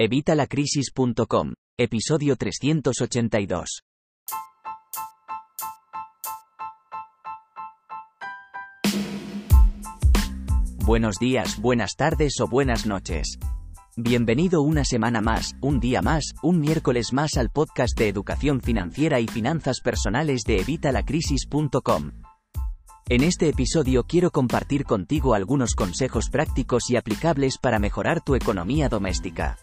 Evitalacrisis.com, episodio 382. Buenos días, buenas tardes o buenas noches. Bienvenido una semana más, un día más, un miércoles más al podcast de educación financiera y finanzas personales de Evitalacrisis.com. En este episodio quiero compartir contigo algunos consejos prácticos y aplicables para mejorar tu economía doméstica.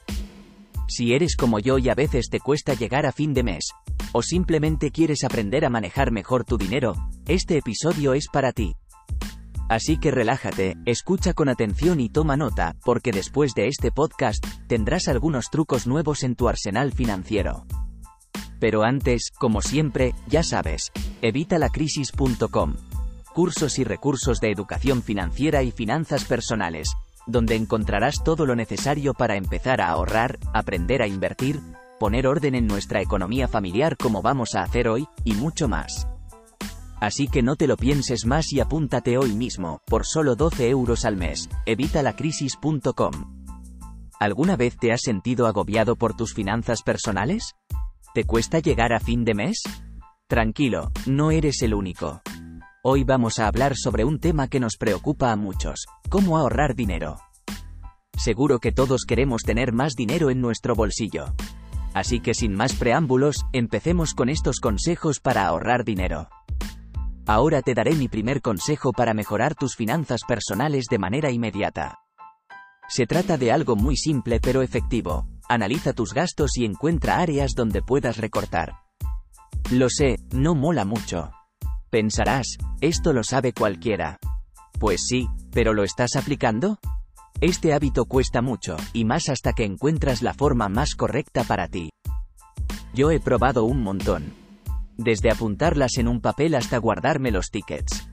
Si eres como yo y a veces te cuesta llegar a fin de mes, o simplemente quieres aprender a manejar mejor tu dinero, este episodio es para ti. Así que relájate, escucha con atención y toma nota, porque después de este podcast, tendrás algunos trucos nuevos en tu arsenal financiero. Pero antes, como siempre, ya sabes, evitalacrisis.com. Cursos y recursos de educación financiera y finanzas personales, donde encontrarás todo lo necesario para empezar a ahorrar, aprender a invertir, poner orden en nuestra economía familiar como vamos a hacer hoy, y mucho más. Así que no te lo pienses más y apúntate hoy mismo, por solo 12 euros al mes, evitalacrisis.com. ¿Alguna vez te has sentido agobiado por tus finanzas personales? ¿Te cuesta llegar a fin de mes? Tranquilo, no eres el único. Hoy vamos a hablar sobre un tema que nos preocupa a muchos, cómo ahorrar dinero. Seguro que todos queremos tener más dinero en nuestro bolsillo. Así que sin más preámbulos, empecemos con estos consejos para ahorrar dinero. Ahora te daré mi primer consejo para mejorar tus finanzas personales de manera inmediata. Se trata de algo muy simple pero efectivo. Analiza tus gastos y encuentra áreas donde puedas recortar. Lo sé, no mola mucho. Pensarás, esto lo sabe cualquiera. Pues sí, pero ¿lo estás aplicando? Este hábito cuesta mucho, y más hasta que encuentras la forma más correcta para ti. Yo he probado un montón. Desde apuntarlas en un papel hasta guardarme los tickets.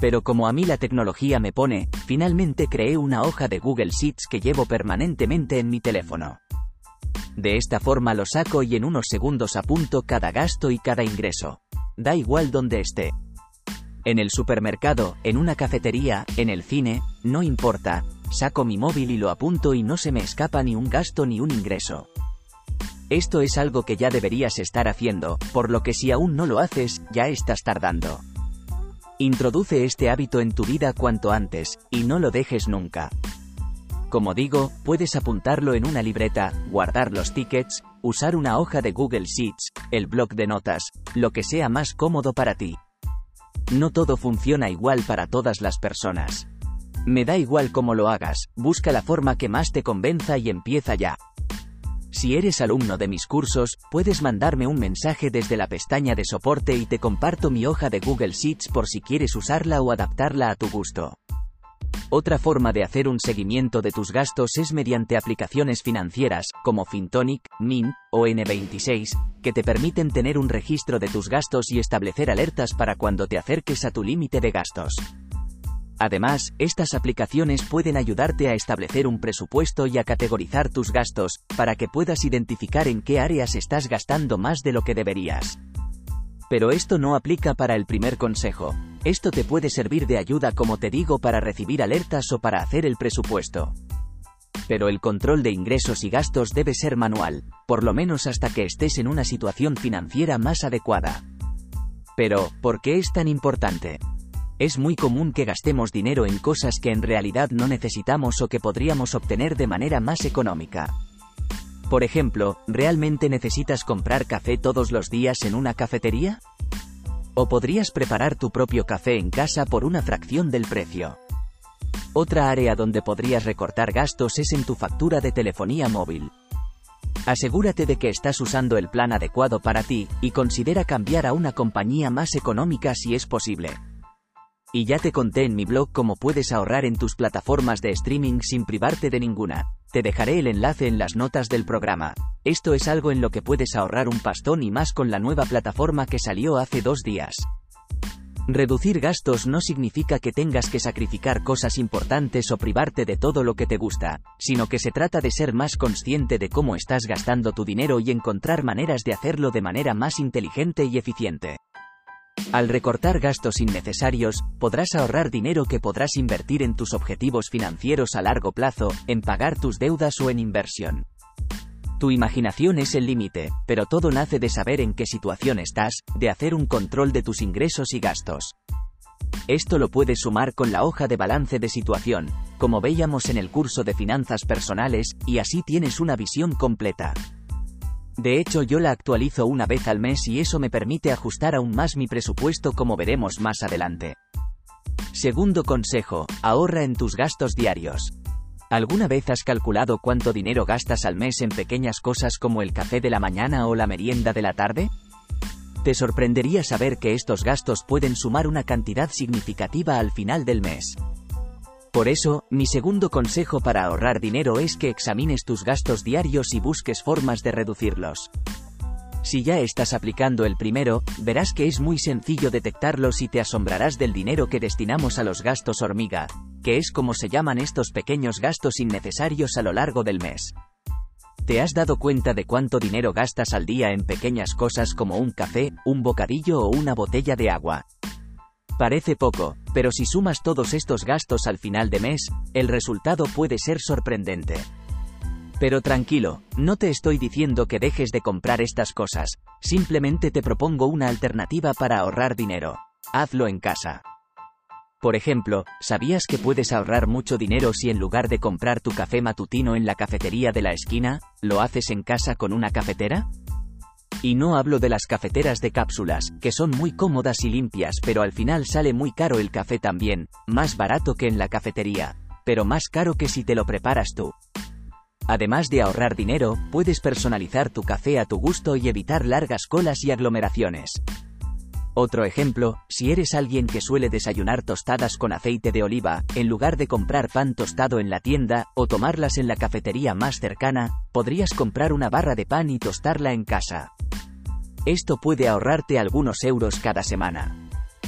Pero como a mí la tecnología me pone, finalmente creé una hoja de Google Sheets que llevo permanentemente en mi teléfono. De esta forma lo saco y en unos segundos apunto cada gasto y cada ingreso. Da igual donde esté, en el supermercado, en una cafetería, en el cine, no importa, saco mi móvil y lo apunto y no se me escapa ni un gasto ni un ingreso. Esto es algo que ya deberías estar haciendo, por lo que si aún no lo haces, ya estás tardando. Introduce este hábito en tu vida cuanto antes, y no lo dejes nunca. Como digo, puedes apuntarlo en una libreta, guardar los tickets, usar una hoja de Google Sheets, el blog de notas, lo que sea más cómodo para ti. No todo funciona igual para todas las personas. Me da igual cómo lo hagas, busca la forma que más te convenza y empieza ya. Si eres alumno de mis cursos, puedes mandarme un mensaje desde la pestaña de soporte y te comparto mi hoja de Google Sheets por si quieres usarla o adaptarla a tu gusto. Otra forma de hacer un seguimiento de tus gastos es mediante aplicaciones financieras, como Fintonic, Mint o N26, que te permiten tener un registro de tus gastos y establecer alertas para cuando te acerques a tu límite de gastos. Además, estas aplicaciones pueden ayudarte a establecer un presupuesto y a categorizar tus gastos, para que puedas identificar en qué áreas estás gastando más de lo que deberías. Pero esto no aplica para el primer consejo. Esto te puede servir de ayuda como te digo para recibir alertas o para hacer el presupuesto. Pero el control de ingresos y gastos debe ser manual, por lo menos hasta que estés en una situación financiera más adecuada. Pero, ¿por qué es tan importante? Es muy común que gastemos dinero en cosas que en realidad no necesitamos o que podríamos obtener de manera más económica. Por ejemplo, ¿realmente necesitas comprar café todos los días en una cafetería? ¿O podrías preparar tu propio café en casa por una fracción del precio? Otra área donde podrías recortar gastos es en tu factura de telefonía móvil. Asegúrate de que estás usando el plan adecuado para ti, y considera cambiar a una compañía más económica si es posible. Y ya te conté en mi blog cómo puedes ahorrar en tus plataformas de streaming sin privarte de ninguna. Te dejaré el enlace en las notas del programa. Esto es algo en lo que puedes ahorrar un pastón y más con la nueva plataforma que salió hace dos días. Reducir gastos no significa que tengas que sacrificar cosas importantes o privarte de todo lo que te gusta, sino que se trata de ser más consciente de cómo estás gastando tu dinero y encontrar maneras de hacerlo de manera más inteligente y eficiente. Al recortar gastos innecesarios, podrás ahorrar dinero que podrás invertir en tus objetivos financieros a largo plazo, en pagar tus deudas o en inversión. Tu imaginación es el límite, pero todo nace de saber en qué situación estás, de hacer un control de tus ingresos y gastos. Esto lo puedes sumar con la hoja de balance de situación, como veíamos en el curso de finanzas personales, y así tienes una visión completa. De hecho yo la actualizo una vez al mes y eso me permite ajustar aún más mi presupuesto como veremos más adelante. Segundo consejo, ahorra en tus gastos diarios. ¿Alguna vez has calculado cuánto dinero gastas al mes en pequeñas cosas como el café de la mañana o la merienda de la tarde? Te sorprendería saber que estos gastos pueden sumar una cantidad significativa al final del mes. Por eso, mi segundo consejo para ahorrar dinero es que examines tus gastos diarios y busques formas de reducirlos. Si ya estás aplicando el primero, verás que es muy sencillo detectarlos y te asombrarás del dinero que destinamos a los gastos hormiga, que es como se llaman estos pequeños gastos innecesarios a lo largo del mes. ¿Te has dado cuenta de cuánto dinero gastas al día en pequeñas cosas como un café, un bocadillo o una botella de agua? Parece poco, pero si sumas todos estos gastos al final de mes, el resultado puede ser sorprendente. Pero tranquilo, no te estoy diciendo que dejes de comprar estas cosas, simplemente te propongo una alternativa para ahorrar dinero. Hazlo en casa. Por ejemplo, ¿sabías que puedes ahorrar mucho dinero si en lugar de comprar tu café matutino en la cafetería de la esquina, lo haces en casa con una cafetera? Y no hablo de las cafeteras de cápsulas, que son muy cómodas y limpias, pero al final sale muy caro el café también, más barato que en la cafetería, pero más caro que si te lo preparas tú. Además de ahorrar dinero, puedes personalizar tu café a tu gusto y evitar largas colas y aglomeraciones. Otro ejemplo, si eres alguien que suele desayunar tostadas con aceite de oliva, en lugar de comprar pan tostado en la tienda, o tomarlas en la cafetería más cercana, podrías comprar una barra de pan y tostarla en casa. Esto puede ahorrarte algunos euros cada semana.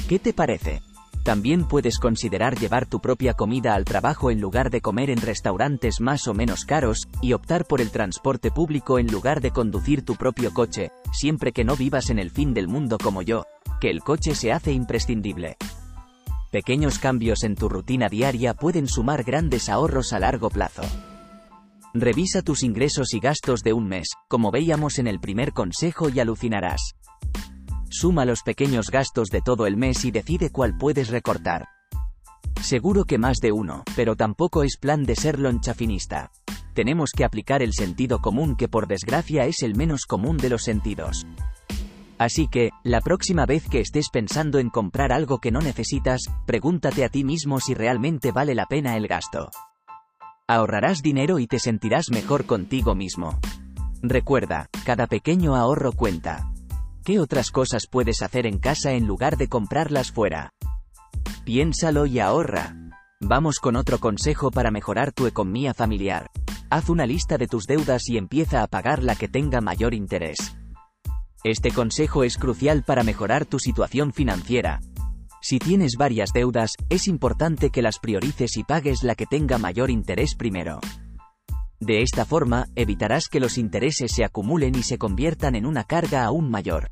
¿Qué te parece? También puedes considerar llevar tu propia comida al trabajo en lugar de comer en restaurantes más o menos caros, y optar por el transporte público en lugar de conducir tu propio coche, siempre que no vivas en el fin del mundo como yo, que el coche se hace imprescindible. Pequeños cambios en tu rutina diaria pueden sumar grandes ahorros a largo plazo. Revisa tus ingresos y gastos de un mes, como veíamos en el primer consejo y alucinarás. Suma los pequeños gastos de todo el mes y decide cuál puedes recortar. Seguro que más de uno, pero tampoco es plan de ser lonchafinista. Tenemos que aplicar el sentido común que por desgracia es el menos común de los sentidos. Así que, la próxima vez que estés pensando en comprar algo que no necesitas, pregúntate a ti mismo si realmente vale la pena el gasto. Ahorrarás dinero y te sentirás mejor contigo mismo. Recuerda, cada pequeño ahorro cuenta. ¿Qué otras cosas puedes hacer en casa en lugar de comprarlas fuera? Piénsalo y ahorra. Vamos con otro consejo para mejorar tu economía familiar. Haz una lista de tus deudas y empieza a pagar la que tenga mayor interés. Este consejo es crucial para mejorar tu situación financiera. Si tienes varias deudas, es importante que las priorices y pagues la que tenga mayor interés primero. De esta forma, evitarás que los intereses se acumulen y se conviertan en una carga aún mayor.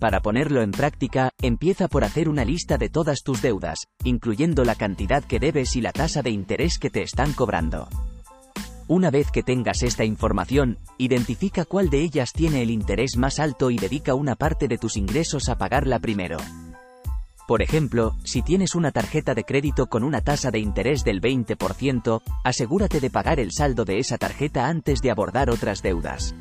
Para ponerlo en práctica, empieza por hacer una lista de todas tus deudas, incluyendo la cantidad que debes y la tasa de interés que te están cobrando. Una vez que tengas esta información, identifica cuál de ellas tiene el interés más alto y dedica una parte de tus ingresos a pagarla primero. Por ejemplo, si tienes una tarjeta de crédito con una tasa de interés del 20%, asegúrate de pagar el saldo de esa tarjeta antes de abordar otras deudas.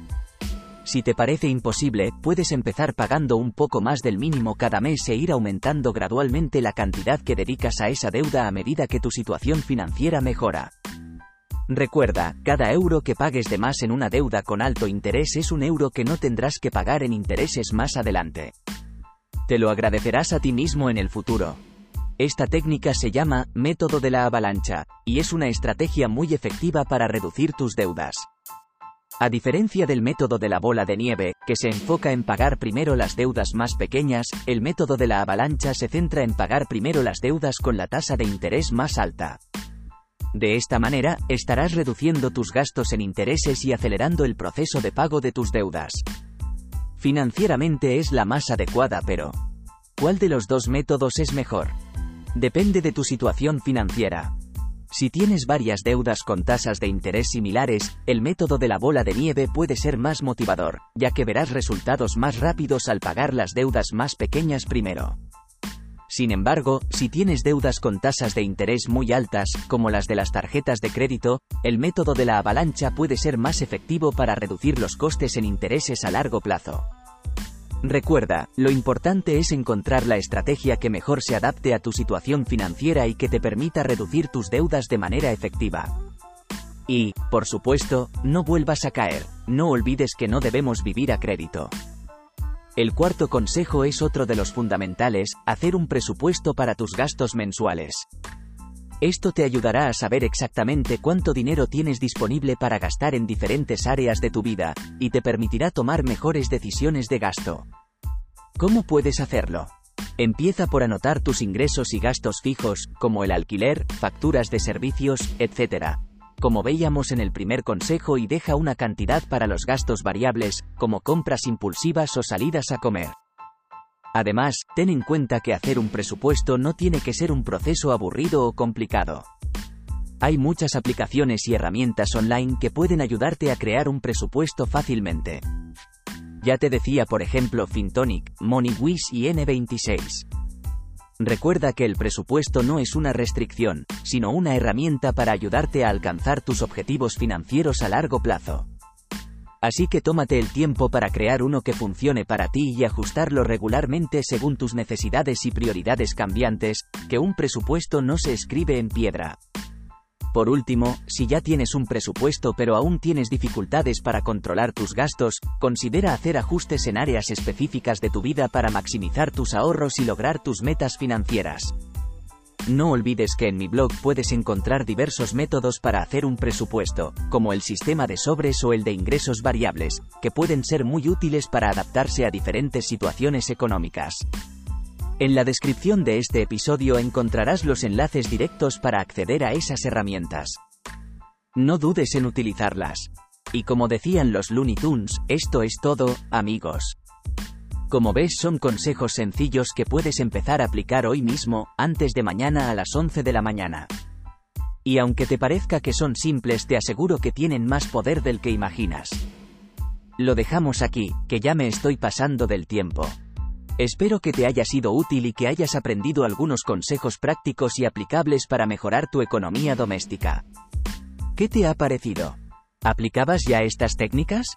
Si te parece imposible, puedes empezar pagando un poco más del mínimo cada mes e ir aumentando gradualmente la cantidad que dedicas a esa deuda a medida que tu situación financiera mejora. Recuerda, cada euro que pagues de más en una deuda con alto interés es un euro que no tendrás que pagar en intereses más adelante. Te lo agradecerás a ti mismo en el futuro. Esta técnica se llama método de la avalancha, y es una estrategia muy efectiva para reducir tus deudas. A diferencia del método de la bola de nieve, que se enfoca en pagar primero las deudas más pequeñas, el método de la avalancha se centra en pagar primero las deudas con la tasa de interés más alta. De esta manera, estarás reduciendo tus gastos en intereses y acelerando el proceso de pago de tus deudas. Financieramente es la más adecuada, pero ¿cuál de los dos métodos es mejor? Depende de tu situación financiera. Si tienes varias deudas con tasas de interés similares, el método de la bola de nieve puede ser más motivador, ya que verás resultados más rápidos al pagar las deudas más pequeñas primero. Sin embargo, si tienes deudas con tasas de interés muy altas, como las de las tarjetas de crédito, el método de la avalancha puede ser más efectivo para reducir los costes en intereses a largo plazo. Recuerda, lo importante es encontrar la estrategia que mejor se adapte a tu situación financiera y que te permita reducir tus deudas de manera efectiva. Y, por supuesto, no vuelvas a caer, no olvides que no debemos vivir a crédito. El cuarto consejo es otro de los fundamentales, hacer un presupuesto para tus gastos mensuales. Esto te ayudará a saber exactamente cuánto dinero tienes disponible para gastar en diferentes áreas de tu vida, y te permitirá tomar mejores decisiones de gasto. ¿Cómo puedes hacerlo? Empieza por anotar tus ingresos y gastos fijos, como el alquiler, facturas de servicios, etc como veíamos en el primer consejo y deja una cantidad para los gastos variables, como compras impulsivas o salidas a comer. Además, ten en cuenta que hacer un presupuesto no tiene que ser un proceso aburrido o complicado. Hay muchas aplicaciones y herramientas online que pueden ayudarte a crear un presupuesto fácilmente. Ya te decía por ejemplo Fintonic, MoneyWish y N26. Recuerda que el presupuesto no es una restricción, sino una herramienta para ayudarte a alcanzar tus objetivos financieros a largo plazo. Así que tómate el tiempo para crear uno que funcione para ti y ajustarlo regularmente según tus necesidades y prioridades cambiantes, que un presupuesto no se escribe en piedra. Por último, si ya tienes un presupuesto pero aún tienes dificultades para controlar tus gastos, considera hacer ajustes en áreas específicas de tu vida para maximizar tus ahorros y lograr tus metas financieras. No olvides que en mi blog puedes encontrar diversos métodos para hacer un presupuesto, como el sistema de sobres o el de ingresos variables, que pueden ser muy útiles para adaptarse a diferentes situaciones económicas. En la descripción de este episodio encontrarás los enlaces directos para acceder a esas herramientas. No dudes en utilizarlas. Y como decían los Looney Tunes, esto es todo, amigos. Como ves son consejos sencillos que puedes empezar a aplicar hoy mismo, antes de mañana a las 11 de la mañana. Y aunque te parezca que son simples te aseguro que tienen más poder del que imaginas. Lo dejamos aquí, que ya me estoy pasando del tiempo. Espero que te haya sido útil y que hayas aprendido algunos consejos prácticos y aplicables para mejorar tu economía doméstica. ¿Qué te ha parecido? ¿Aplicabas ya estas técnicas?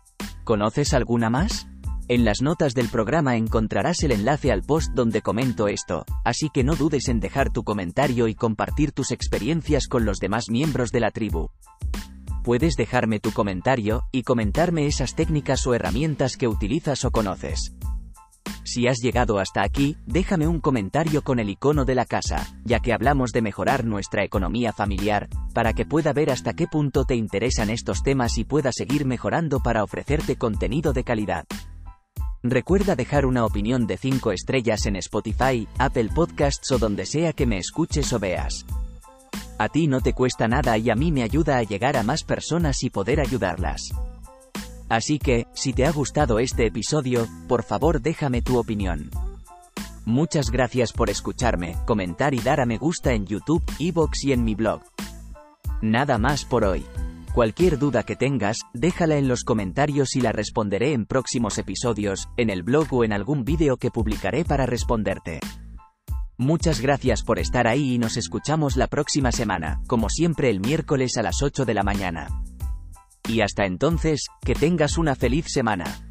¿Conoces alguna más? En las notas del programa encontrarás el enlace al post donde comento esto, así que no dudes en dejar tu comentario y compartir tus experiencias con los demás miembros de la tribu. Puedes dejarme tu comentario y comentarme esas técnicas o herramientas que utilizas o conoces. Si has llegado hasta aquí, déjame un comentario con el icono de la casa, ya que hablamos de mejorar nuestra economía familiar, para que pueda ver hasta qué punto te interesan estos temas y pueda seguir mejorando para ofrecerte contenido de calidad. Recuerda dejar una opinión de 5 estrellas en Spotify, Apple Podcasts o donde sea que me escuches o veas. A ti no te cuesta nada y a mí me ayuda a llegar a más personas y poder ayudarlas. Así que, si te ha gustado este episodio, por favor déjame tu opinión. Muchas gracias por escucharme, comentar y dar a me gusta en YouTube, Evox y en mi blog. Nada más por hoy. Cualquier duda que tengas, déjala en los comentarios y la responderé en próximos episodios, en el blog o en algún vídeo que publicaré para responderte. Muchas gracias por estar ahí y nos escuchamos la próxima semana, como siempre el miércoles a las 8 de la mañana. Y hasta entonces, que tengas una feliz semana.